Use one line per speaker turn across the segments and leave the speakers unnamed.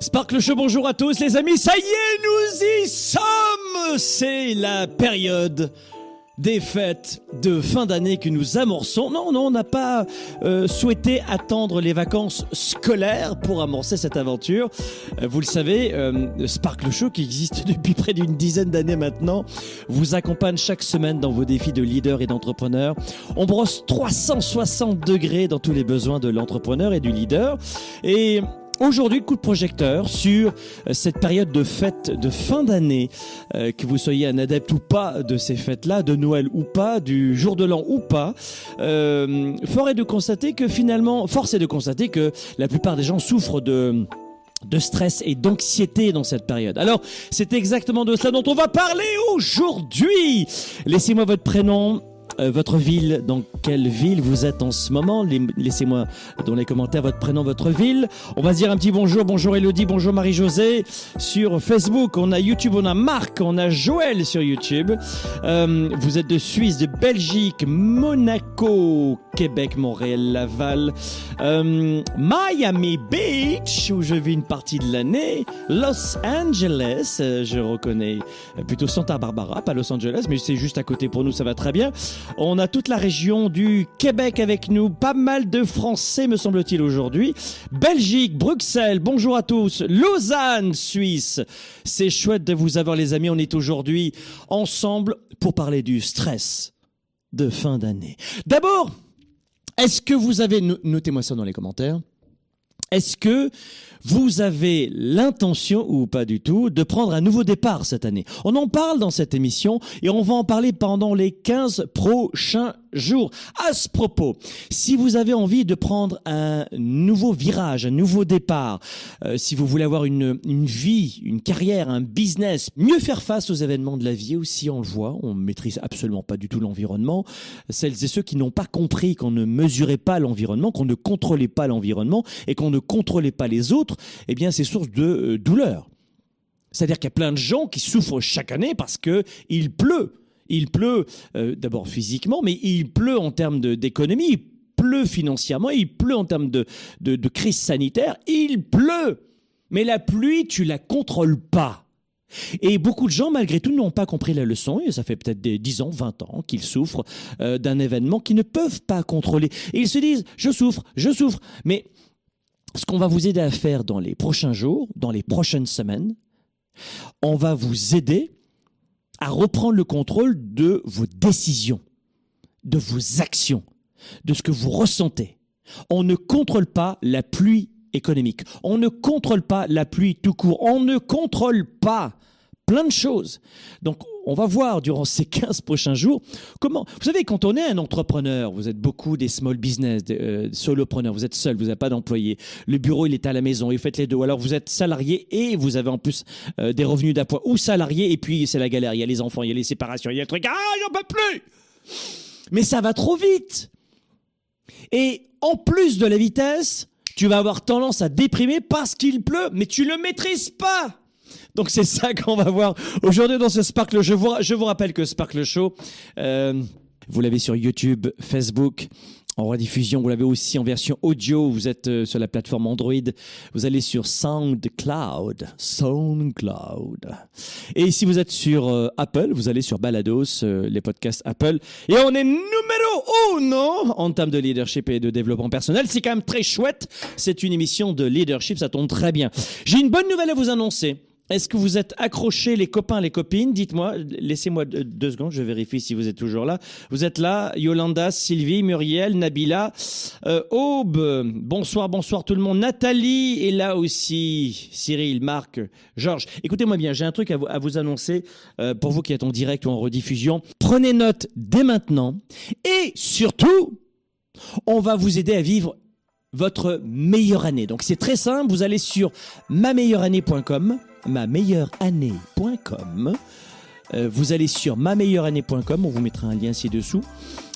Sparkle Show, bonjour à tous les amis, ça y est, nous y sommes C'est la période des fêtes de fin d'année que nous amorçons. Non, non, on n'a pas euh, souhaité attendre les vacances scolaires pour amorcer cette aventure. Euh, vous le savez, euh, Sparkle Show, qui existe depuis près d'une dizaine d'années maintenant, vous accompagne chaque semaine dans vos défis de leader et d'entrepreneur. On brosse 360 degrés dans tous les besoins de l'entrepreneur et du leader. Et Aujourd'hui, coup de projecteur sur euh, cette période de fête de fin d'année, euh, que vous soyez un adepte ou pas de ces fêtes-là, de Noël ou pas, du jour de l'an ou pas. Euh, fort est de constater que finalement, force est de constater que la plupart des gens souffrent de de stress et d'anxiété dans cette période. Alors, c'est exactement de cela dont on va parler aujourd'hui. Laissez-moi votre prénom, euh, votre ville, dans quelle ville vous êtes en ce moment? Laissez-moi dans les commentaires votre prénom, votre ville. On va se dire un petit bonjour, bonjour Elodie, bonjour Marie-Josée. Sur Facebook, on a YouTube, on a Marc, on a Joël sur YouTube. Euh, vous êtes de Suisse, de Belgique, Monaco, Québec, Montréal, Laval, euh, Miami Beach, où je vis une partie de l'année, Los Angeles, euh, je reconnais plutôt Santa Barbara, pas Los Angeles, mais c'est juste à côté pour nous, ça va très bien. On a toute la région du Québec avec nous, pas mal de Français me semble-t-il aujourd'hui. Belgique, Bruxelles, bonjour à tous. Lausanne, Suisse. C'est chouette de vous avoir les amis, on est aujourd'hui ensemble pour parler du stress de fin d'année. D'abord, est-ce que vous avez, notez-moi ça dans les commentaires, est-ce que vous avez l'intention, ou pas du tout, de prendre un nouveau départ cette année? On en parle dans cette émission et on va en parler pendant les 15 prochains jours. À ce propos, si vous avez envie de prendre un nouveau virage, un nouveau départ, euh, si vous voulez avoir une, vie, une carrière, un business, mieux faire face aux événements de la vie aussi, on le voit, on maîtrise absolument pas du tout l'environnement. Celles et ceux qui n'ont pas compris qu'on ne mesurait pas l'environnement, qu'on ne contrôlait pas l'environnement et qu'on ne contrôlait pas les autres, eh bien c'est source de euh, douleur. C'est-à-dire qu'il y a plein de gens qui souffrent chaque année parce que il pleut il pleut euh, d'abord physiquement, mais il pleut en termes d'économie, il pleut financièrement, il pleut en termes de, crise sanitaire, il pleut. Mais la pluie, tu la contrôles pas. Et beaucoup de gens, malgré tout, n'ont pas compris la leçon, et ça fait peut-être des 10 ans, 20 ans qu'ils souffrent euh, d'un événement qu'ils ne peuvent pas contrôler. Et ils se disent, je souffre, je souffre. Mais ce qu'on va vous aider à faire dans les prochains jours, dans les prochaines semaines, on va vous aider à reprendre le contrôle de vos décisions, de vos actions, de ce que vous ressentez. On ne contrôle pas la pluie économique. On ne contrôle pas la pluie tout court. On ne contrôle pas plein de choses. Donc, on va voir durant ces 15 prochains jours comment. Vous savez, quand on est un entrepreneur, vous êtes beaucoup des small business, des euh, solopreneurs, vous êtes seul, vous n'avez pas d'employé. Le bureau, il est à la maison, vous faites les deux. Alors, vous êtes salarié et vous avez en plus euh, des revenus d'appoint. Ou salarié, et puis c'est la galère. Il y a les enfants, il y a les séparations, il y a le truc. Ah, j'en peux plus Mais ça va trop vite Et en plus de la vitesse, tu vas avoir tendance à déprimer parce qu'il pleut, mais tu ne le maîtrises pas donc c'est ça qu'on va voir aujourd'hui dans ce Sparkle. Je vous, je vous rappelle que Sparkle Show, euh, vous l'avez sur YouTube, Facebook, en rediffusion. Vous l'avez aussi en version audio. Vous êtes euh, sur la plateforme Android. Vous allez sur SoundCloud. SoundCloud. Et si vous êtes sur euh, Apple, vous allez sur Balados, les podcasts Apple. Et on est numéro non en termes de leadership et de développement personnel. C'est quand même très chouette. C'est une émission de leadership. Ça tombe très bien. J'ai une bonne nouvelle à vous annoncer. Est-ce que vous êtes accrochés, les copains, les copines? Dites-moi, laissez-moi deux secondes, je vérifie si vous êtes toujours là. Vous êtes là, Yolanda, Sylvie, Muriel, Nabila, euh, Aube, bonsoir, bonsoir tout le monde. Nathalie est là aussi, Cyril, Marc, Georges. Écoutez-moi bien, j'ai un truc à vous, annoncer euh, pour vous qui êtes en direct ou en rediffusion. Prenez note dès maintenant et surtout, on va vous aider à vivre votre meilleure année. Donc c'est très simple, vous allez sur mameilleureannée.com ma meilleure année.com. Euh, vous allez sur ma meilleure année.com, on vous mettra un lien ci-dessous.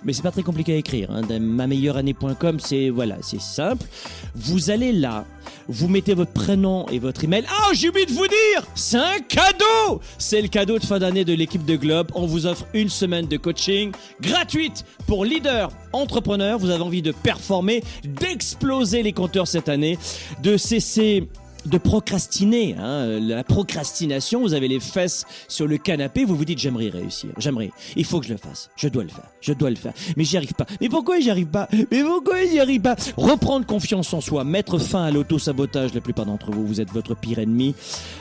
Mais c'est pas très compliqué à écrire. Hein. Ma meilleure année.com, c'est voilà, c'est simple. Vous allez là, vous mettez votre prénom et votre email. Ah, j'ai oublié de vous dire, c'est un cadeau. C'est le cadeau de fin d'année de l'équipe de Globe. On vous offre une semaine de coaching gratuite pour leaders, entrepreneurs. Vous avez envie de performer, d'exploser les compteurs cette année, de cesser de procrastiner. Hein. La procrastination, vous avez les fesses sur le canapé, vous vous dites j'aimerais réussir, j'aimerais, il faut que je le fasse, je dois le faire, je dois le faire, mais j'y arrive pas. Mais pourquoi j'y arrive pas? Mais pourquoi j'y arrive pas? Reprendre confiance en soi, mettre fin à l'auto-sabotage, la plupart d'entre vous, vous êtes votre pire ennemi.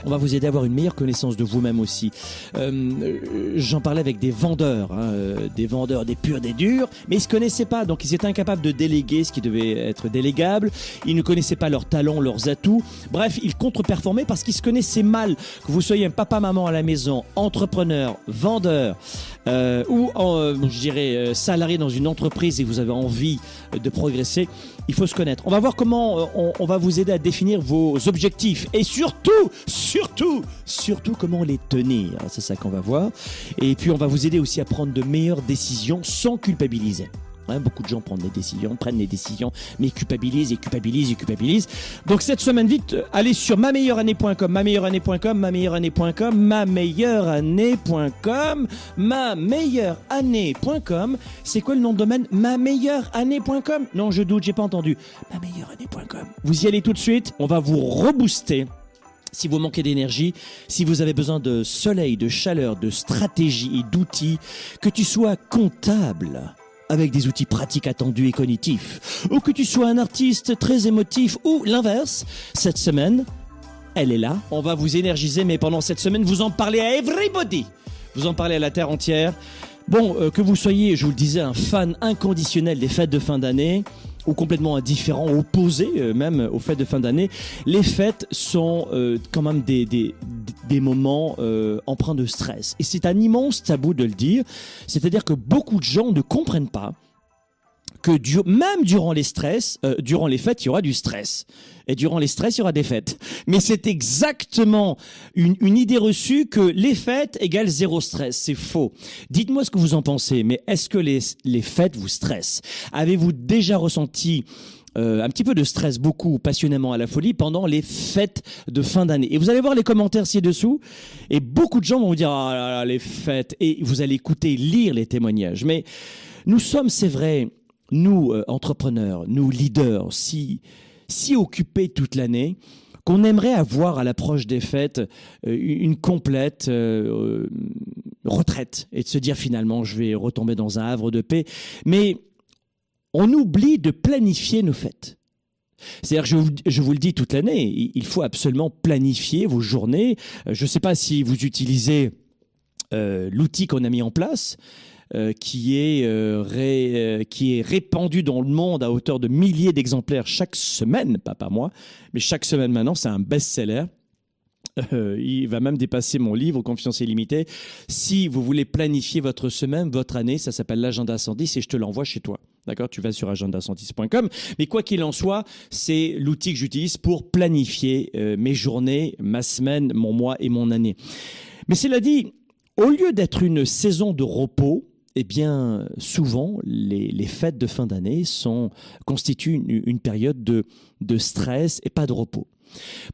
On va vous aider à avoir une meilleure connaissance de vous-même aussi. Euh, J'en parlais avec des vendeurs, hein, euh, des vendeurs des purs, des durs, mais ils se connaissaient pas, donc ils étaient incapables de déléguer ce qui devait être délégable, ils ne connaissaient pas leurs talents, leurs atouts, bref, ils contre-performaient parce qu'ils se connaissaient mal, que vous soyez un papa-maman à la maison, entrepreneur, vendeur, euh, ou euh, je dirais euh, salarié dans une entreprise et vous avez envie de progresser, il faut se connaître. On va voir comment on, on va vous aider à définir vos objectifs et surtout, surtout, surtout comment les tenir. C'est ça qu'on va voir. Et puis on va vous aider aussi à prendre de meilleures décisions sans culpabiliser. Beaucoup de gens prennent des décisions, prennent des décisions, mais culpabilisent et culpabilisent et culpabilisent. Donc cette semaine, vite, allez sur ma meilleure année.com, ma meilleure année.com, ma meilleure année.com, ma meilleure année.com, ma meilleure année.com. C'est quoi le nom de domaine? Ma meilleure année.com Non, je doute, j'ai pas entendu. Ma meilleure année.com. Vous y allez tout de suite, on va vous rebooster si vous manquez d'énergie, si vous avez besoin de soleil, de chaleur, de stratégie et d'outils, que tu sois comptable, avec des outils pratiques attendus et cognitifs, ou que tu sois un artiste très émotif, ou l'inverse, cette semaine, elle est là. On va vous énergiser, mais pendant cette semaine, vous en parlez à everybody. Vous en parlez à la terre entière. Bon, euh, que vous soyez, je vous le disais, un fan inconditionnel des fêtes de fin d'année, ou complètement indifférent, opposé euh, même aux fêtes de fin d'année, les fêtes sont euh, quand même des, des, des moments euh, empreints de stress. Et c'est un immense tabou de le dire, c'est-à-dire que beaucoup de gens ne comprennent pas que du, même durant les stress, euh, durant les fêtes, il y aura du stress. Et durant les stress, il y aura des fêtes. Mais c'est exactement une, une idée reçue que les fêtes égale zéro stress. C'est faux. Dites-moi ce que vous en pensez. Mais est-ce que les, les fêtes vous stressent? Avez-vous déjà ressenti euh, un petit peu de stress, beaucoup passionnément à la folie pendant les fêtes de fin d'année. Et vous allez voir les commentaires ci-dessous, et beaucoup de gens vont vous dire ah là là, les fêtes, et vous allez écouter, lire les témoignages. Mais nous sommes, c'est vrai, nous euh, entrepreneurs, nous leaders, si si occupés toute l'année qu'on aimerait avoir à l'approche des fêtes euh, une complète retraite et de se dire finalement je vais retomber dans un havre de paix. Mais on oublie de planifier nos fêtes. C'est-à-dire, je, vous- je vous le dis toute l'année, il- faut absolument planifier vos journées. Euh, Je ne sais pas si vous utilisez euh, l'outil qu'on a mis en place, euh, qui, est, qui est répandu dans le monde à hauteur de milliers d'exemplaires chaque semaine, pas par mois, mais chaque semaine maintenant, c'est un best-seller. Euh, il va même dépasser mon livre Confiance illimitée. Si vous voulez planifier votre semaine, votre année, ça s'appelle l'agenda 110 et je te l'envoie chez toi. D'accord? Tu vas sur agenda110.com. Mais quoi qu'il en soit, c'est l'outil que j'utilise pour planifier euh, mes journées, ma semaine, mon mois et mon année. Mais cela dit, au lieu d'être une saison de repos, eh bien, souvent, les, fêtes de fin d'année constituent une, période de, de stress et pas de repos.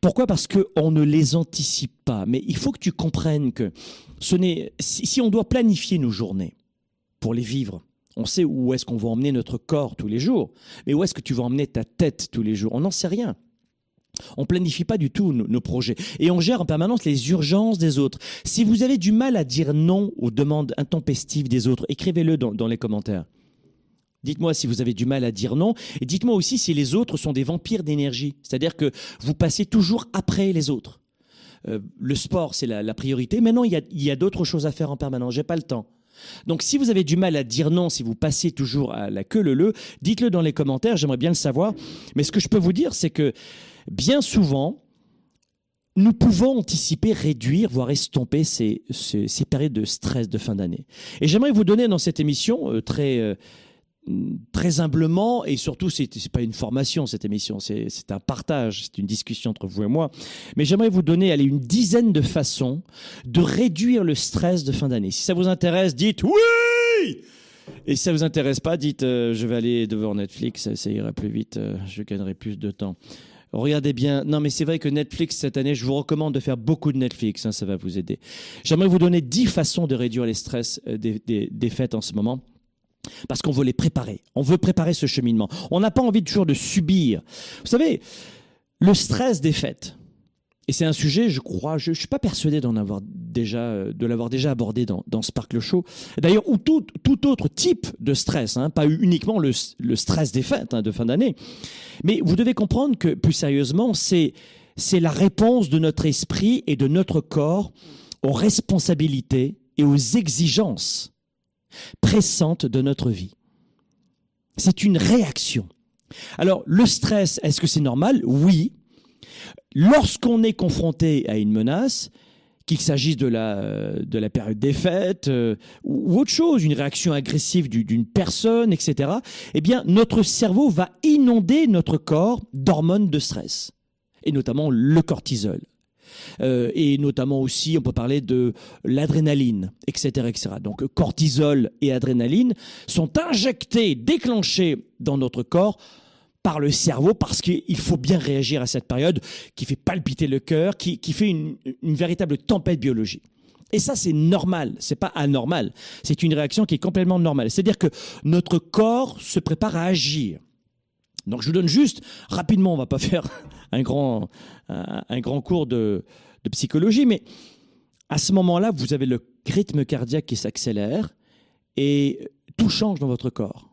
Pourquoi? Parce qu'on ne les anticipe pas. Mais il faut que tu comprennes que ce n'est, si, on doit planifier nos journées pour les vivre, on sait où est-ce qu'on va emmener notre corps tous les jours, mais où est-ce que tu vas emmener ta tête tous les jours? On n'en sait rien. On planifie pas du tout nos, projets et on gère en permanence les urgences des autres. Si vous avez du mal à dire non aux demandes intempestives des autres, écrivez-le dans les commentaires. Dites-moi si vous avez du mal à dire non et dites-moi aussi si les autres sont des vampires d'énergie, c'est-à-dire que vous passez toujours après les autres. Euh, le sport, c'est la, la priorité. Maintenant, il y a, d'autres choses à faire en permanence. J'ai pas le temps. Donc, si vous avez du mal à dire non, si vous passez toujours à la queue le le, dites-le dans les commentaires. J'aimerais bien le savoir. Mais ce que je peux vous dire, c'est que bien souvent, nous pouvons anticiper, réduire, voire estomper ces périodes de stress de fin d'année. Et j'aimerais vous donner dans cette émission euh, très euh, très humblement et surtout c'est c'est pas une formation cette émission c'est un partage c'est une discussion entre vous et moi mais j'aimerais vous donner une dizaine de façons de réduire le stress de fin d'année si ça vous intéresse dites oui et si ça vous intéresse pas dites euh, je vais aller devant Netflix ça, ira plus vite euh, je gagnerai plus de temps Regardez bien. Non, mais c'est vrai que Netflix, cette année, je vous recommande de faire beaucoup de Netflix. hein, ça va vous aider. J'aimerais vous donner 10 façons de réduire les stress euh, des fêtes en ce moment. Parce qu'on veut les préparer. On veut préparer ce cheminement. On n'a pas envie toujours de subir. Vous savez, le stress des fêtes, Et c'est un sujet, je crois, je, ne suis pas persuadé d'en avoir déjà, de l'avoir déjà abordé dans, dans Sparkle Show. D'ailleurs, ou tout, tout autre type de stress, hein, pas uniquement le, le stress des fêtes hein, de fin d'année. Mais vous devez comprendre que, plus sérieusement, c'est, c'est la réponse de notre esprit et de notre corps aux responsabilités et aux exigences pressantes de notre vie. C'est une réaction. Alors, le stress, est-ce que c'est normal? Oui. Lorsqu'on est confronté à une menace, qu'il s'agisse de la, de la période des fêtes euh, ou autre chose, une réaction agressive d'une personne, etc., eh bien, notre cerveau va inonder notre corps d'hormones de stress, et notamment le cortisol. Euh, et notamment aussi, on peut parler de l'adrénaline, etc., etc. Donc, cortisol et adrénaline sont injectés, déclenchés dans notre corps par le cerveau parce qu'il faut bien réagir à cette période qui fait palpiter le cœur, qui, fait une, véritable tempête biologique. Et ça, c'est normal, c'est pas anormal. C'est une réaction qui est complètement normale. C'est-à-dire que notre corps se prépare à agir. Donc, je vous donne juste rapidement, on va pas faire un grand, un, grand cours de, psychologie, mais à ce moment-là, vous avez le rythme cardiaque qui s'accélère et tout change dans votre corps.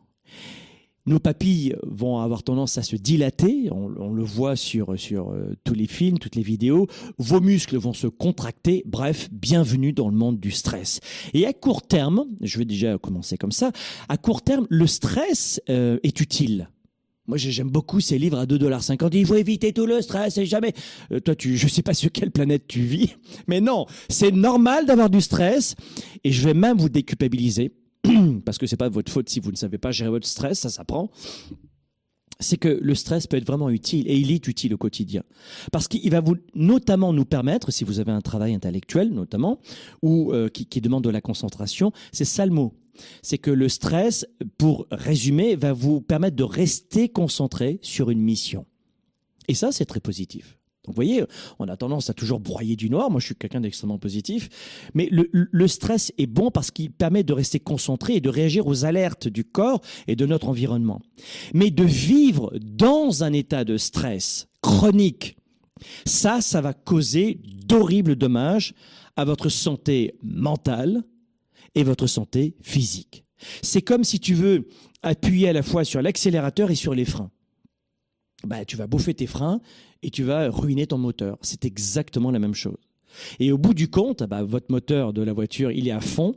Nos papilles vont avoir tendance à se dilater, on, le voit sur, sur euh, tous les films, toutes les vidéos. Vos muscles vont se contracter. Bref, bienvenue dans le monde du stress. Et à court terme, je vais déjà commencer comme ça, à court terme, le stress euh, est utile. Moi, j'aime beaucoup ces livres à 2,50$. Il faut éviter tout le stress et jamais. Euh, toi, tu, je sais pas sur quelle planète tu vis, mais non, c'est normal d'avoir du stress et je vais même vous déculpabiliser parce que c'est pas votre faute si vous ne savez pas gérer votre stress, ça s'apprend c'est que le stress peut être vraiment utile et il est utile au quotidien parce qu'il va vous notamment nous permettre si vous avez un travail intellectuel notamment ou euh, qui, qui, demande de la concentration c'est ça le mot c'est que le stress pour résumer va vous permettre de rester concentré sur une mission et ça c'est très positif donc vous voyez, on a tendance à toujours broyer du noir. Moi, je suis quelqu'un d'extrêmement positif. Mais le, stress est bon parce qu'il permet de rester concentré et de réagir aux alertes du corps et de notre environnement. Mais de vivre dans un état de stress chronique, ça, ça va causer d'horribles dommages à votre santé mentale et votre santé physique. C'est comme si tu veux appuyer à la fois sur l'accélérateur et sur les freins. Bah, tu vas bouffer tes freins et tu vas ruiner ton moteur. C'est exactement la même chose. Et au bout du compte, bah, votre moteur de la voiture, il est à fond,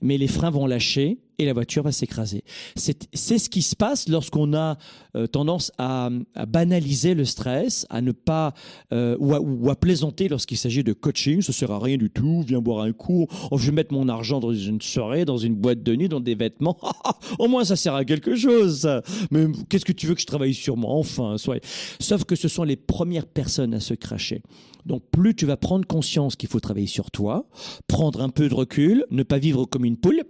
mais les freins vont lâcher et la voiture va s'écraser. C'est ce qui se passe lorsqu'on a euh, tendance à, banaliser le stress, à ne pas euh, ou, à, plaisanter lorsqu'il s'agit de coaching. Ça sert à rien du tout. Viens boire un coup. Oh, je vais mettre mon argent dans une soirée, dans une boîte de nuit, dans des vêtements. Au moins, ça sert à quelque chose. Mais qu'est-ce que tu veux que je travaille sur moi? Enfin, soit. Sauf que ce sont les premières personnes à se cracher. Donc, plus tu vas prendre conscience qu'il faut travailler sur toi, prendre un peu de recul, ne pas vivre comme une poule.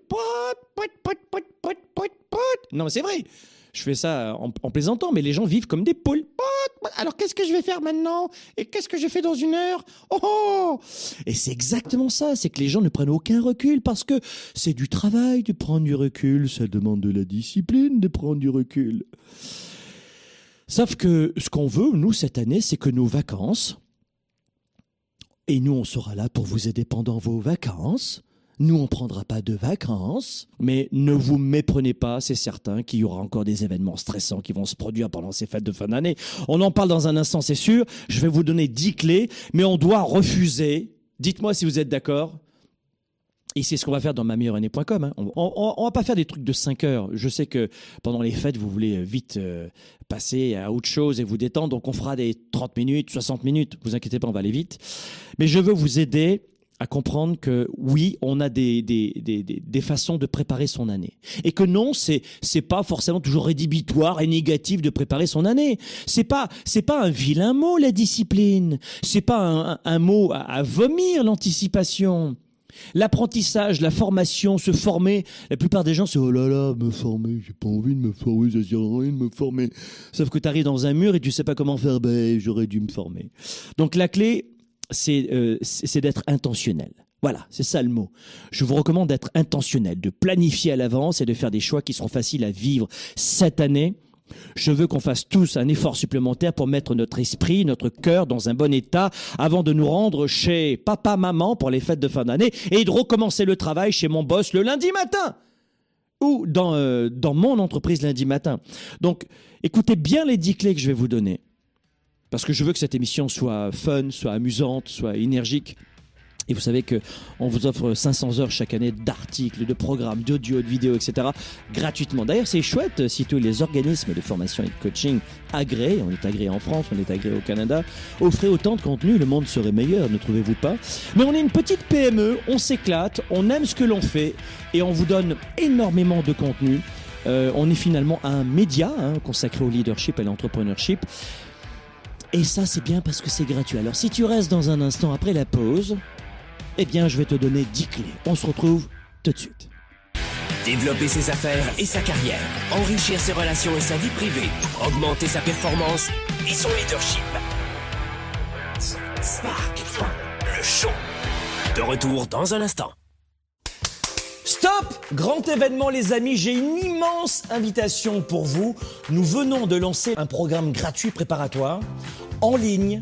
Non, c'est vrai. Je fais ça en, plaisantant, mais les gens vivent comme des poules. Alors qu'est-ce que je vais faire maintenant? Et qu'est-ce que je fais dans une heure? Oh, oh Et c'est exactement ça, c'est que les gens ne prennent aucun recul parce que c'est du travail de prendre du recul, ça demande de la discipline de prendre du recul. Sauf que ce qu'on veut, nous, cette année, c'est que nos vacances, et nous, on sera là pour vous aider pendant vos vacances, nous, on prendra pas de vacances, mais ne vous méprenez pas, c'est certain qu'il y aura encore des événements stressants qui vont se produire pendant ces fêtes de fin d'année. On en parle dans un instant, c'est sûr. Je vais vous donner dix clés, mais on doit refuser. Dites-moi si vous êtes d'accord. Et c'est ce qu'on va faire dans ma meilleure année.com. On, on, va pas faire des trucs de 5 heures. Je sais que pendant les fêtes, vous voulez vite euh, passer à autre chose et vous détendre. Donc on fera des 30 minutes, 60 minutes. Vous inquiétez pas, on va aller vite. Mais je veux vous aider à comprendre que oui, on a des, des, des, des, façons de préparer son année. Et que non, c'est, c'est pas forcément toujours rédhibitoire et négatif de préparer son année. C'est pas, c'est pas un vilain mot, la discipline. C'est pas un, un, mot à, vomir, l'anticipation. L'apprentissage, la formation, se former, la plupart des gens c'est oh là là, me former, j'ai pas envie de me former, ça sert à de me former. Sauf que tu arrives dans un mur et tu sais pas comment faire, ben j'aurais dû me former. Donc la clé, euh, c'est d'être intentionnel. Voilà, c'est ça le mot. Je vous recommande d'être intentionnel, de planifier à l'avance et de faire des choix qui seront faciles à vivre cette année Je veux qu'on fasse tous un effort supplémentaire pour mettre notre esprit, notre cœur dans un bon état avant de nous rendre chez papa, maman pour les fêtes de fin d'année et de recommencer le travail chez mon boss le lundi matin ou dans, euh, dans mon entreprise lundi matin. Donc, écoutez bien les dix clés que je vais vous donner. Parce que je veux que cette émission soit fun, soit amusante, soit énergique. Et vous savez que on vous offre 500 heures chaque année d'articles, de programmes, d'audio, de vidéos, etc. gratuitement. D'ailleurs, c'est chouette si tous les organismes de formation et de coaching agréés, on est agréé en France, on est agréé au Canada, offraient autant de contenu, le monde serait meilleur, ne trouvez-vous pas? Mais on est une petite PME, on s'éclate, on aime ce que l'on fait et on vous donne énormément de contenu. Euh, on est finalement un média hein, consacré au leadership et à l'entrepreneurship. Et ça, c'est bien parce que c'est gratuit. Alors, si tu restes dans un instant après la pause, eh bien, je vais te donner 10 clés. On se retrouve tout de suite.
Développer ses affaires et sa carrière, enrichir ses relations et sa vie privée, augmenter sa performance et son leadership. Spark, le show. De retour dans un instant.
Stop Grand événement les amis, j'ai une immense invitation pour vous. Nous venons de lancer un programme gratuit préparatoire en ligne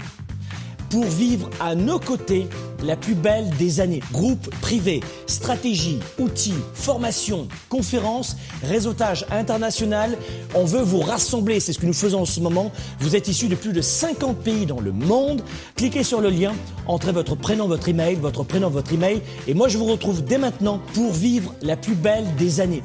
pour vivre à nos côtés la plus belle des années. Groupe privé, stratégie, outils, formation, conférences, réseautage international. On veut vous rassembler, c'est ce que nous faisons en ce moment. Vous êtes issus de plus de 50 pays dans le monde. Cliquez sur le lien, entrez votre prénom, votre email, votre prénom, votre email. Et moi, je vous retrouve dès maintenant pour vivre la plus belle des années.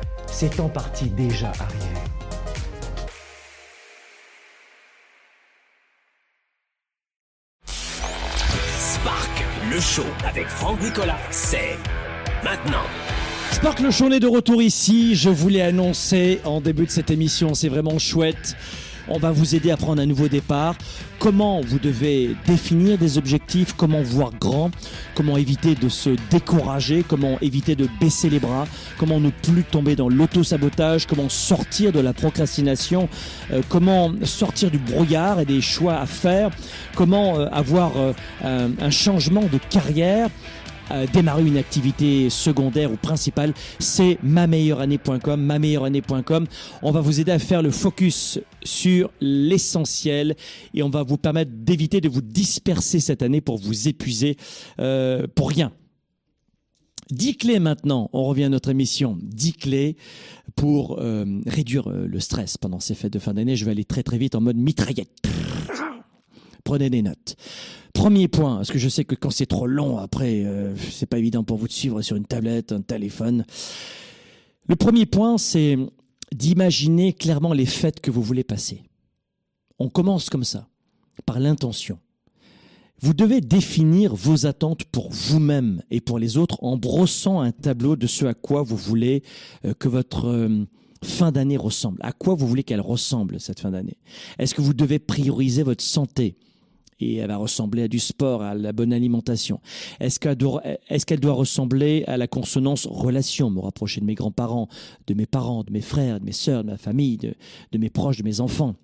c'est en partie déjà arrivé.
Spark, le show avec Franck Nicolas, c'est maintenant.
Spark le Show est de retour ici. Je voulais annoncer en début de cette émission, c'est vraiment chouette. On va vous aider à prendre un nouveau départ. Comment vous devez définir des objectifs, comment voir grand, comment éviter de se décourager, comment éviter de baisser les bras, comment ne plus tomber dans l'auto-sabotage, comment sortir de la procrastination, euh, comment sortir du brouillard et des choix à faire, comment euh, avoir euh, un, un changement de carrière euh, démarrer une activité secondaire ou principale, c'est ma-meilleure-année.com, ma-meilleure-année.com. On va vous aider à faire le focus sur l'essentiel et on va vous permettre d'éviter de vous disperser cette année pour vous épuiser euh, pour rien. 10 clés maintenant, on revient à notre émission, 10 clés pour euh, réduire le stress pendant ces fêtes de fin d'année. Je vais aller très très vite en mode mitraillette. Prenez des notes. Premier point, parce que je sais que quand c'est trop long, après, euh, c'est pas évident pour vous de suivre sur une tablette, un téléphone. Le premier point, c'est d'imaginer clairement les fêtes que vous voulez passer. On commence comme ça, par l'intention. Vous devez définir vos attentes pour vous-même et pour les autres en brossant un tableau de ce à quoi vous voulez euh, que votre euh, fin d'année ressemble. À quoi vous voulez qu'elle ressemble cette fin d'année? Est-ce que vous devez prioriser votre santé? Et elle va ressembler à du sport, à la bonne alimentation. Est-ce qu'elle doit, ressembler à la consonance relation, me rapprocher de mes grands-parents, de mes parents, de mes frères, de mes sœurs, de ma famille, de, mes proches, de mes enfants.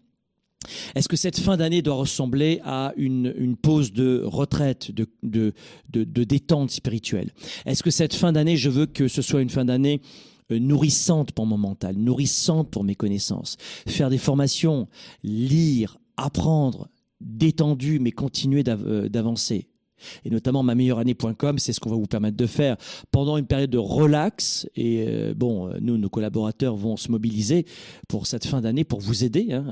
Est-ce que cette fin d'année doit ressembler à une, pause de retraite, de, détente spirituelle? Est-ce que cette fin d'année, je veux que ce soit une fin d'année euh, nourrissantes pour mon mental, nourrissantes pour mes connaissances? Faire des formations, lire, apprendre, détendu, mais continuer euh, d'avancer. Et notamment ma meilleure année.com, c'est ce qu'on va vous permettre de faire pendant une période de relax. Et euh, bon, nous, nos collaborateurs vont se mobiliser pour cette fin d'année pour vous aider hein,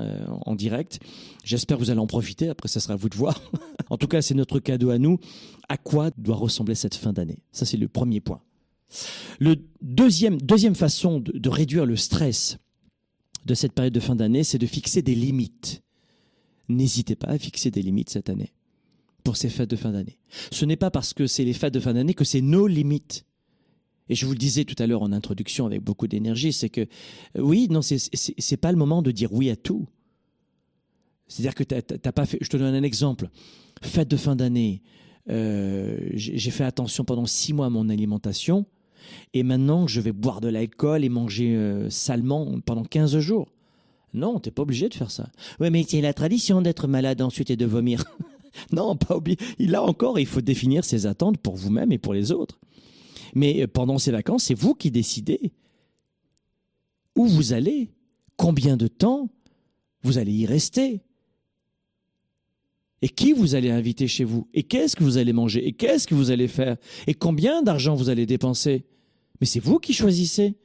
en direct. J'espère que vous allez en profiter. Après, ça sera à vous de voir. en tout cas, c'est notre cadeau à nous. À quoi doit ressembler cette fin d'année? Ça, c'est le premier point. Le deuxième, deuxième façon de, réduire le stress de cette période de fin d'année, c'est de fixer des limites. N'hésitez pas à fixer des limites cette année pour ces fêtes de fin d'année. Ce n'est pas parce que c'est les fêtes de fin d'année que c'est nos limites. Et je vous le disais tout à l'heure en introduction avec beaucoup d'énergie, c'est que euh, oui, non, c'est pas le moment de dire oui à tout. C'est-à-dire que t'as pas fait. Je te donne un exemple. Fête de fin d'année. Euh, j'ai fait attention pendant six mois à mon alimentation et maintenant je vais boire de l'alcool et manger euh, salement pendant 15 jours. Non, t'es pas obligé de faire ça. Oui, mais c'est la tradition d'être malade ensuite et de vomir. non, pas oublié. Là encore, il faut définir ses attentes pour vous-même et pour les autres. Mais euh, pendant ces vacances, c'est vous qui décidez où vous allez, combien de temps vous allez y rester. Et qui vous allez inviter chez vous Et qu'est-ce que vous allez manger Et qu'est-ce que vous allez faire Et combien d'argent vous allez dépenser Mais c'est vous qui choisissez.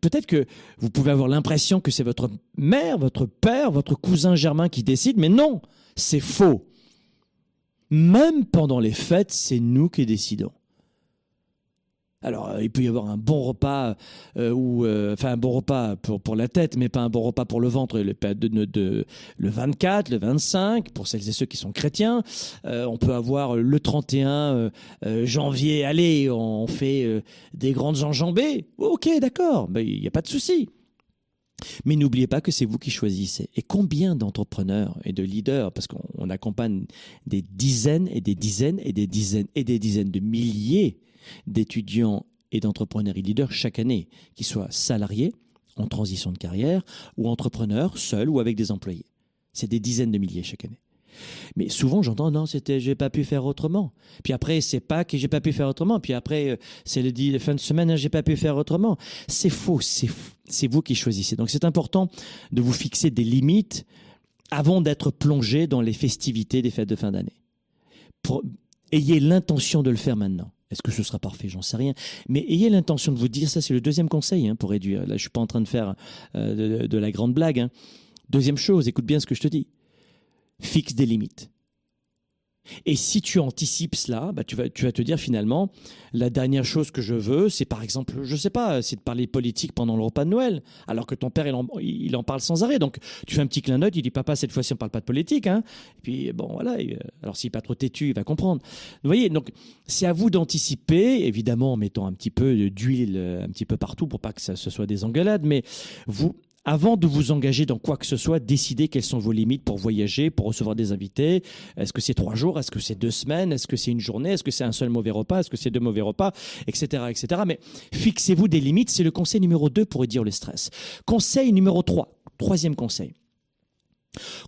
Peut-être que vous pouvez avoir l'impression que c'est votre mère, votre père, votre cousin germain qui décide, mais non, c'est faux. Même pendant les fêtes, c'est nous qui décidons. Alors, euh, il peut y avoir un bon repas, euh, ou euh, enfin un bon repas pour, la tête, mais pas un bon repas pour le ventre. Le, de, le 24, le 25, pour celles et ceux qui sont chrétiens. on peut avoir le 31 janvier, allez, on fait des grandes enjambées. Ok, d'accord, ben, il n'y a pas de souci. Mais n'oubliez pas que c'est vous qui choisissez. Et combien d'entrepreneurs et de leaders, parce qu'on accompagne des dizaines et des dizaines et des dizaines et des dizaines de milliers d'étudiants et d'entrepreneurs et leaders chaque année, qu'ils soient salariés, en transition de carrière, ou entrepreneurs, seuls ou avec des employés. C'est des dizaines de milliers chaque année. Mais souvent, j'entends non, c'était j'ai pas pu faire autrement. Puis après, c'est pas que j'ai pas pu faire autrement. Puis après, euh, c'est le fin de semaine, hein, j'ai pas pu faire autrement. C'est faux. C'est vous qui choisissez. Donc c'est important de vous fixer des limites avant d'être plongé dans les festivités des fêtes de fin d'année. Ayez l'intention de le faire maintenant. Est-ce que ce sera parfait? J'en sais rien. Mais ayez l'intention de vous dire, ça c'est le deuxième conseil hein, pour réduire. Là, je suis pas en train de faire euh, de, la grande blague. Hein. Deuxième chose, écoute bien ce que je te dis. Fixe des limites. Et si tu anticipes cela, bah tu, vas, te dire finalement, la dernière chose que je veux, c'est par exemple, je ne sais pas, c'est de parler politique pendant le repas de Noël, alors que ton père, il en, en parle sans arrêt. Donc tu fais un petit clin d'œil, il dit, papa, cette fois-ci, on parle pas de politique. Hein. Et puis, bon, voilà, euh, alors s'il n'est pas trop têtu, il va comprendre. Vous voyez, donc c'est à vous d'anticiper, évidemment en mettant un petit peu d'huile un petit peu partout pour pas que ça, ce soit des engueulades, mais vous, avant de vous engager dans quoi que ce soit, décidez quelles sont vos limites pour voyager, pour recevoir des invités. Est-ce que c'est trois jours? Est-ce que c'est deux semaines? Est-ce que c'est une journée? Est-ce que c'est un seul mauvais repas? Est-ce que c'est deux mauvais repas? Etc. etc. Mais fixez-vous des limites. C'est le conseil numéro 2 pour réduire le stress. Conseil numéro 3. Troisième conseil.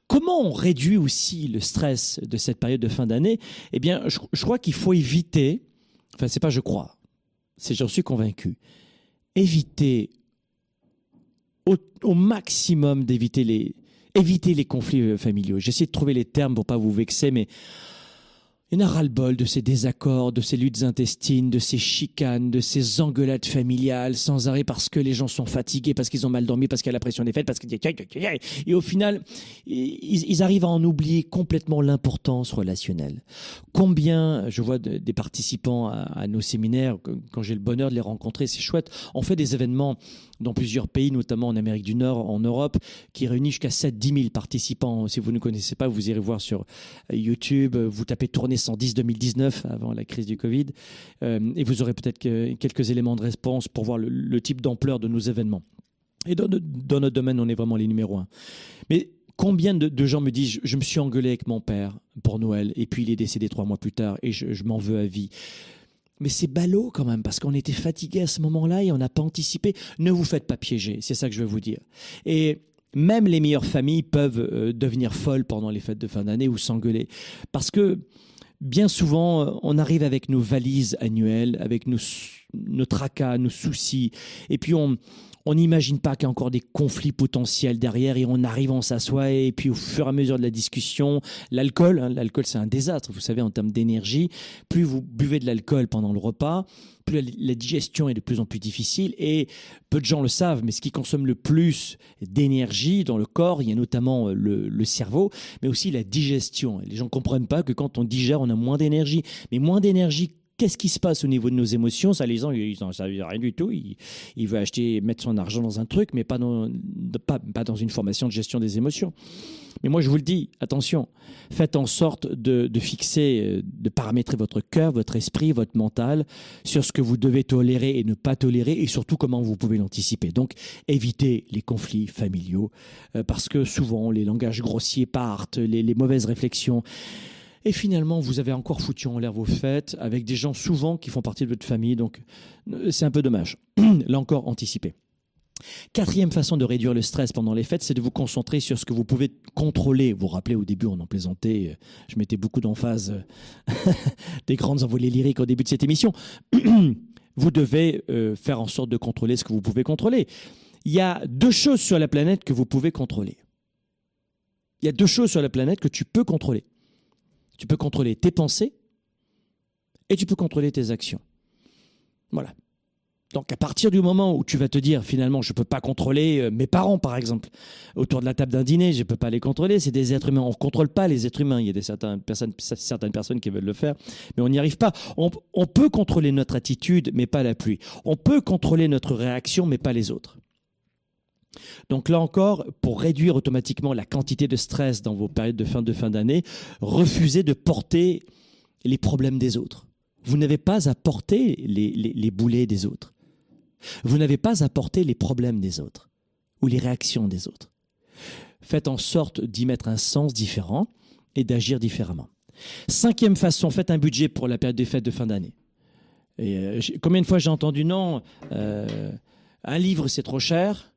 Comment on réduit aussi le stress de cette période de fin d'année? Eh bien, je, je crois qu'il faut éviter, enfin, c'est pas je crois, c'est j'en suis convaincu, éviter au, maximum d'éviter les, éviter les conflits euh, familiaux. J'essaie de trouver les termes pour pas vous vexer, mais il y en a ras-le-bol de ces désaccords, de ces luttes intestines, de ces chicanes, de ces engueulades familiales sans arrêt parce que les gens sont fatigués, parce qu'ils ont mal dormi, parce qu'il y a la pression des fêtes, parce que... Et au final, ils, arrivent à en oublier complètement l'importance relationnelle. Combien, je vois des participants à, nos séminaires, quand j'ai le bonheur de les rencontrer, c'est chouette, on fait des événements dans plusieurs pays, notamment en Amérique du Nord, en Europe, qui réunissent jusqu'à 7-10 000 participants. Si vous ne connaissez pas, vous irez voir sur YouTube, vous tapez tourner 110-2019 avant la crise du Covid. Euh, et vous aurez peut-être quelques éléments de réponse pour voir le, type d'ampleur de nos événements. Et dans, notre domaine, on est vraiment les numéros un. Mais combien de, gens me disent je, me suis engueulé avec mon père pour Noël et puis il est décédé trois mois plus tard et je, m'en veux à vie. Mais c'est ballot quand même parce qu'on était fatigué à ce moment-là et on n'a pas anticipé. Ne vous faites pas piéger, c'est ça que je veux vous dire. Et même les meilleures familles peuvent euh, devenir folles pendant les fêtes de fin d'année ou s'engueuler parce que bien souvent, euh, on arrive avec nos valises annuelles, avec nos nos tracas, nos soucis. Et puis on on n'imagine pas qu'il y a encore des conflits potentiels derrière et on arrive, on s'assoit et puis au fur et à mesure de la discussion, l'alcool, hein, l'alcool c'est un désastre, vous savez, en termes d'énergie. Plus vous buvez de l'alcool pendant le repas, plus la digestion est de plus en plus difficile et peu de gens le savent, mais ce qui consomme le plus d'énergie dans le corps, il y a notamment le, le cerveau, mais aussi la digestion. Les gens ne comprennent pas que quand on digère, on a moins d'énergie, mais moins d'énergie qu'est-ce qui se passe au niveau de nos émotions? Ça, les gens, ils n'en savent rien du tout. Il, il, veut acheter, mettre son argent dans un truc, mais pas dans, pas, pas dans une formation de gestion des émotions. Mais moi, je vous le dis, attention, faites en sorte de, de fixer, euh, de paramétrer votre cœur, votre esprit, votre mental sur ce que vous devez tolérer et ne pas tolérer, et surtout comment vous pouvez l'anticiper. Donc, évitez les conflits familiaux, euh, parce que souvent, les langages grossiers partent, les, les mauvaises réflexions. Et finalement, vous avez encore foutu en l'air vos fêtes avec des gens souvent qui font partie de votre famille. Donc, euh, c'est un peu dommage. Là encore, anticiper. Quatrième façon de réduire le stress pendant les fêtes, c'est de vous concentrer sur ce que vous pouvez contrôler. Vous vous rappelez, au début, on en plaisantait, euh, je mettais beaucoup d'emphase euh, des grandes envolées lyriques au début de cette émission. vous devez faire en sorte de contrôler ce que vous pouvez contrôler. Il y a deux choses sur la planète que vous pouvez contrôler. Il y a deux choses sur la planète que tu peux contrôler. Tu peux contrôler tes pensées et tu peux contrôler tes actions. Voilà. Donc à partir du moment où tu vas te dire finalement je ne peux pas contrôler euh, mes parents par exemple autour de la table d'un dîner, je ne peux pas les contrôler, c'est des êtres humains, on ne contrôle pas les êtres humains, il y a des certaines personnes, qui veulent le faire, mais on n'y arrive pas. On peut contrôler notre attitude mais pas la pluie. On peut contrôler notre réaction mais pas les autres. Donc là encore, pour réduire automatiquement la quantité de stress dans vos périodes de fin de fin d'année, refusez de porter les problèmes des autres. Vous n'avez pas à porter les, boulets des autres. Vous n'avez pas à porter les problèmes des autres ou les réactions des autres. Faites en sorte d'y mettre un sens différent et d'agir différemment. Cinquième façon, faites un budget pour la période des fêtes de fin d'année. Euh, combien de fois j'ai entendu non, euh, un livre c'est trop cher,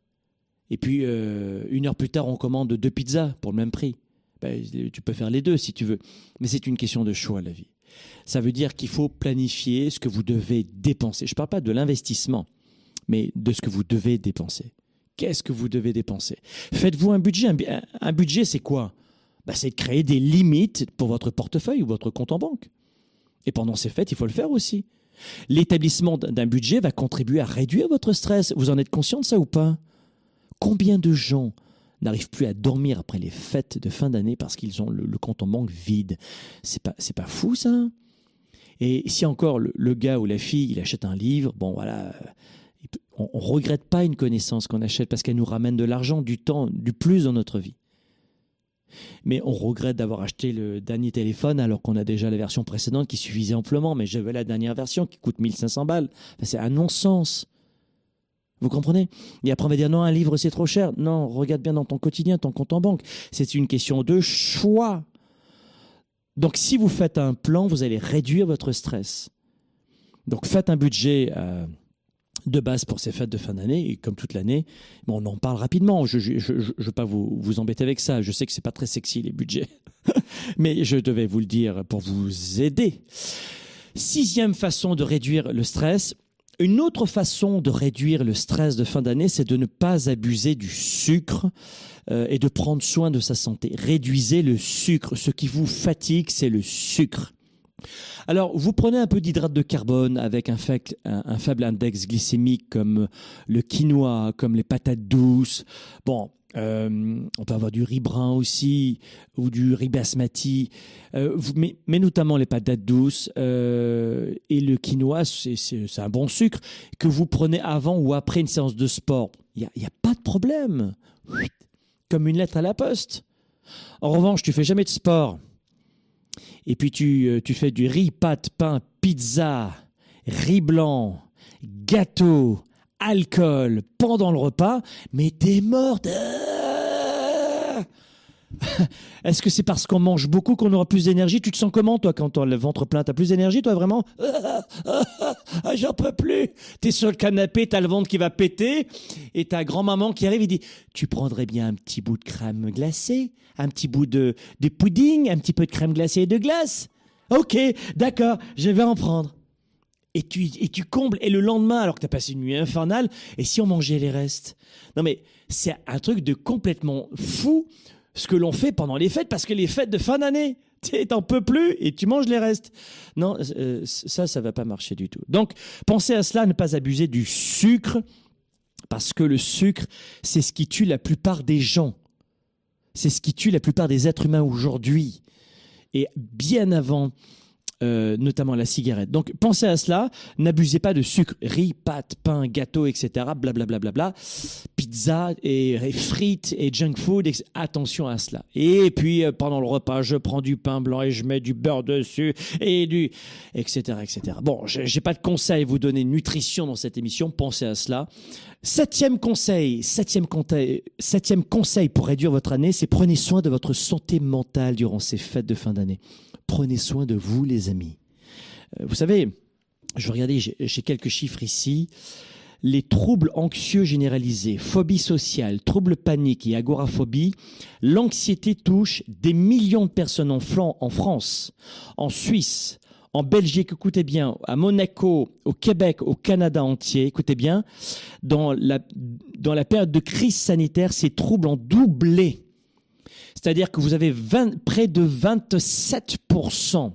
et puis, euh, une heure plus tard, on commande deux pizzas pour le même prix. Ben, tu peux faire les deux si tu veux. Mais c'est une question de choix, la vie. Ça veut dire qu'il faut planifier ce que vous devez dépenser. Je ne parle pas de l'investissement, mais de ce que vous devez dépenser. Qu'est-ce que vous devez dépenser? Faites-vous un budget. Un, budget, c'est quoi? Ben, C'est de créer des limites pour votre portefeuille ou votre compte en banque. Et pendant ces fêtes, il faut le faire aussi. L'établissement d'un budget va contribuer à réduire votre stress. Vous en êtes conscient de ça ou pas? Combien de gens n'arrivent plus à dormir après les fêtes de fin d'année parce qu'ils ont le, compte en banque vide? C'est pas, c'est pas fou ça? Et si encore le, gars ou la fille, il achète un livre, bon voilà, on, on regrette pas une connaissance qu'on achète parce qu'elle nous ramène de l'argent, du temps, du plus dans notre vie. Mais on regrette d'avoir acheté le dernier téléphone alors qu'on a déjà la version précédente qui suffisait amplement. Mais veux la dernière version qui coûte 1500 balles. c'est un non-sens. Vous comprenez? Et après, on va dire non, un livre, c'est trop cher. Non, regarde bien dans ton quotidien, ton compte en banque. C'est une question de choix. Donc, si vous faites un plan, vous allez réduire votre stress. Donc, faites un budget euh, de base pour ces fêtes de fin d'année, et comme toute l'année, on en parle rapidement. Je ne veux pas vous, embêter avec ça. Je sais que c'est pas très sexy, les budgets. Mais je devais vous le dire pour vous aider. Sixième façon de réduire le stress, une autre façon de réduire le stress de fin d'année, c'est de ne pas abuser du sucre euh, et de prendre soin de sa santé. Réduisez le sucre. Ce qui vous fatigue, c'est le sucre. Alors, vous prenez un peu d'hydrate de carbone avec un, un, faible index glycémique comme le quinoa, comme les patates douces. Bon, euh, on peut avoir du riz brun aussi ou du riz basmati, euh, mais, notamment les patates douces euh, et le quinoa, c'est un bon sucre que vous prenez avant ou après une séance de sport. Il n'y a, pas de problème, comme une lettre à la poste. En revanche, tu fais jamais de sport et puis tu, tu fais du riz, pâte, pain, pizza, riz blanc, gâteau, alcool pendant le repas, mais t'es morte. Est-ce que c'est parce qu'on mange beaucoup qu'on aura plus d'énergie? Tu te sens comment, toi, quand t'as le ventre plein? T'as plus d'énergie, toi, vraiment? Ah, J'en peux plus T'es sur le canapé, t'as le ventre qui va péter, et ta grand-maman qui arrive et dit Tu prendrais bien un petit bout de crème glacée Un petit bout de, de pudding Un petit peu de crème glacée et de glace Ok, d'accord, je vais en prendre. Et tu, et tu combles, et le lendemain, alors que tu as passé une nuit infernale, et si on mangeait les restes? Non mais c'est un truc de complètement fou ce que l'on fait pendant les fêtes, parce que les fêtes de fin d'année, t'en peux plus et tu manges les restes. Non, euh, ça, ça va pas marcher du tout. Donc, pensez à cela, ne pas abuser du sucre, parce que le sucre, c'est ce qui tue la plupart des gens. C'est ce qui tue la plupart des êtres humains aujourd'hui. Et bien avant euh, notamment la cigarette. Donc pensez à cela, n'abusez pas de sucre, riz, pâtes, pain, gâteau, etc. Blablabla, bla, bla, bla, pizza et, frites et junk food. Attention à cela. Et puis euh, pendant le repas, je prends du pain blanc et je mets du beurre dessus et du etc. etc. Bon, j'ai pas de conseils à vous donner nutrition dans cette émission. Pensez à cela. Septième conseil, septième septième conseil pour réduire votre année, c'est prenez soin de votre santé mentale durant ces fêtes de fin d'année prenez soin de vous, les amis. Euh, vous savez, je regardais, j'ai quelques chiffres ici. Les troubles anxieux généralisés, phobie sociale, troubles paniques et agoraphobie, l'anxiété touche des millions de personnes en, en France, en Suisse, en Belgique, écoutez bien, à Monaco, au Québec, au Canada entier, écoutez bien, dans la période de crise sanitaire, ces troubles ont doublé. C'est-à-dire que vous avez près de 27%,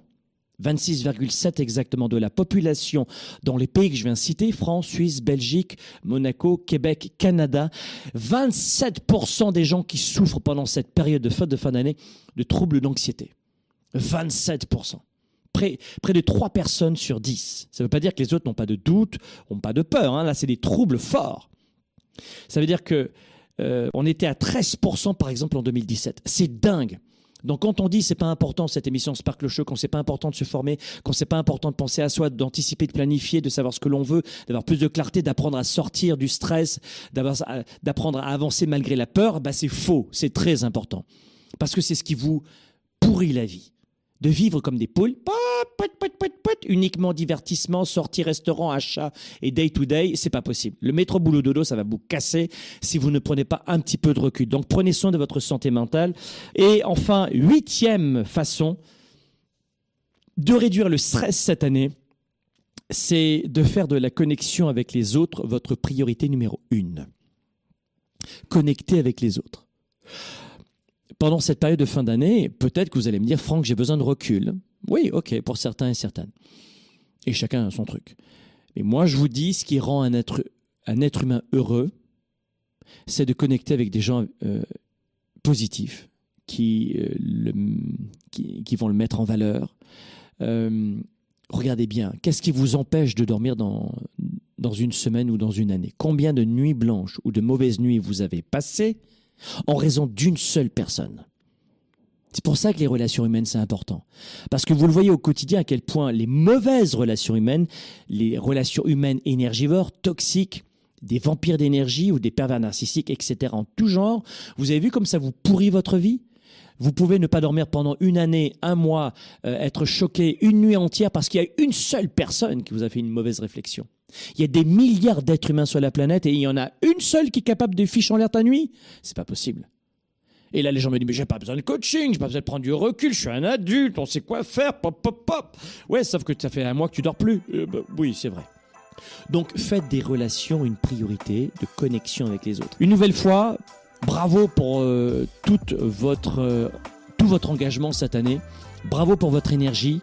26,7 exactement de la population dans les pays que je viens de citer, France, Suisse, Belgique, Monaco, Québec, Canada, 27% des gens qui souffrent pendant cette période de fête de fin d'année de troubles d'anxiété. 27%. Près, près, de 3 personnes sur 10. Ça ne veut pas dire que les autres n'ont pas de doute, n'ont pas de peur. Hein. Là, c'est des troubles forts. Ça veut dire que euh, on était à 13% par exemple en 2017. C'est dingue. Donc quand on dit c'est pas important cette émission Sparkle Show, qu'on c'est pas important de se former, qu'on c'est pas important de penser à soi, d'anticiper, de planifier, de savoir ce que l'on veut, d'avoir plus de clarté, d'apprendre à sortir du stress, d'apprendre à avancer malgré la peur, bah c'est faux, c'est très important. Parce que c'est ce qui vous pourrit la vie de vivre comme des poules, uniquement divertissement, sortie restaurant, achat et day to day, c'est pas possible. Le métro boulot dodo, ça va vous casser si vous ne prenez pas un petit peu de recul. Donc prenez soin de votre santé mentale. Et enfin, huitième façon de réduire le stress cette année, c'est de faire de la connexion avec les autres votre priorité numéro une. Connecter avec les autres pendant cette période de fin d'année, peut-être que vous allez me dire, Franck, j'ai besoin de recul. Oui, ok, pour certains et certaines. Et chacun a son truc. Mais moi, je vous dis, ce qui rend un être, un être humain heureux, c'est de connecter avec des gens euh, positifs, qui, euh, le, qui, vont le mettre en valeur. Euh, regardez bien, qu'est-ce qui vous empêche de dormir dans, dans une semaine ou dans une année? Combien de nuits blanches ou de mauvaises nuits vous avez passées en raison d'une seule personne. C'est pour ça que les relations humaines, c'est important. Parce que vous le voyez au quotidien à quel point les mauvaises relations humaines, les relations humaines énergivores, toxiques, des vampires d'énergie ou des pervers narcissiques, etc., en tout genre, vous avez vu comme ça vous pourrit votre vie? Vous pouvez ne pas dormir pendant une année, un mois, euh, être choqué une nuit entière parce qu'il y a une seule personne qui vous a fait une mauvaise réflexion. Il y a des milliards d'êtres humains sur la planète et il y en a une seule qui est capable de ficher en l'air ta nuit. C'est pas possible. Et là, les gens me disent, mais j'ai pas besoin de coaching, j'ai pas besoin de prendre du recul, je suis un adulte, on sait quoi faire, pop, pop, pop. Ouais, sauf que ça fait un mois que tu dors plus. Euh, bah, oui, c'est vrai. Donc, faites des relations une priorité de connexion avec les autres. Une nouvelle fois, bravo pour euh, votre, euh, tout votre engagement cette année. Bravo pour votre énergie.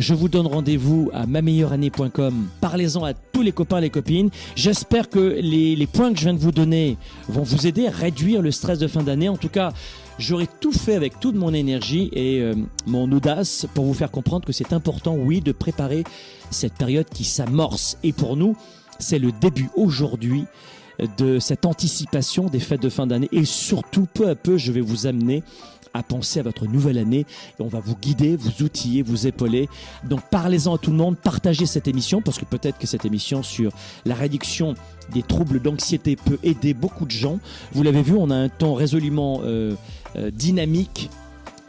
Je vous donne rendez-vous à mameilleurannée.com. Parlez-en à tous les copains, les copines. J'espère que les, points que je viens de vous donner vont vous aider à réduire le stress de fin d'année. En tout cas, j'aurai tout fait avec toute mon énergie et euh, mon audace pour vous faire comprendre que c'est important, oui, de préparer cette période qui s'amorce. Et pour nous, c'est le début aujourd'hui de cette anticipation des fêtes de fin d'année. Et surtout, peu à peu, je vais vous amener à penser à votre nouvelle année et on va vous guider, vous outiller, vous épauler. Donc parlez-en à tout le monde, partagez cette émission parce que peut-être que cette émission sur la réduction des troubles d'anxiété peut aider beaucoup de gens. Vous l'avez vu, on a un temps résolument euh, euh, dynamique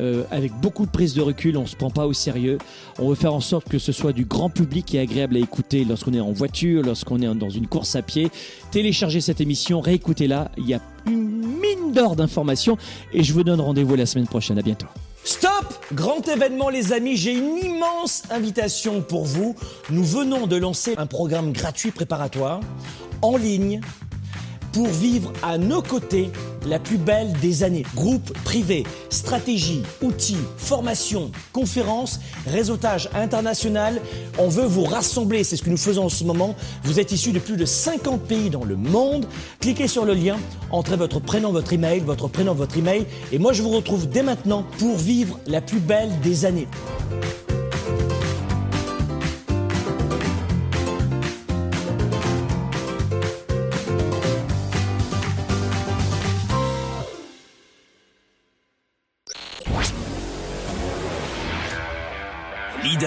euh, avec beaucoup de prise de recul, on se prend pas au sérieux. On veut faire en sorte que ce soit du grand public est agréable à écouter lorsqu'on est en voiture, lorsqu'on est dans une course à pied. Téléchargez cette émission, réécoutez-la. Il y a une mine d'or d'informations et je vous donne rendez-vous la semaine prochaine. À bientôt.
Stop
Grand événement les amis, j'ai une immense invitation pour vous. Nous venons de lancer un programme gratuit préparatoire en ligne pour vivre à nos côtés la plus belle des années. Groupe privé, stratégie, outils, formation, conférences, réseautage international. On veut vous rassembler, c'est ce que nous faisons en ce moment. Vous êtes issus de plus de 50 pays dans le monde. Cliquez sur le lien, entrez votre prénom, votre email, votre prénom, votre email. Et moi, je vous retrouve dès maintenant pour vivre la plus belle des années.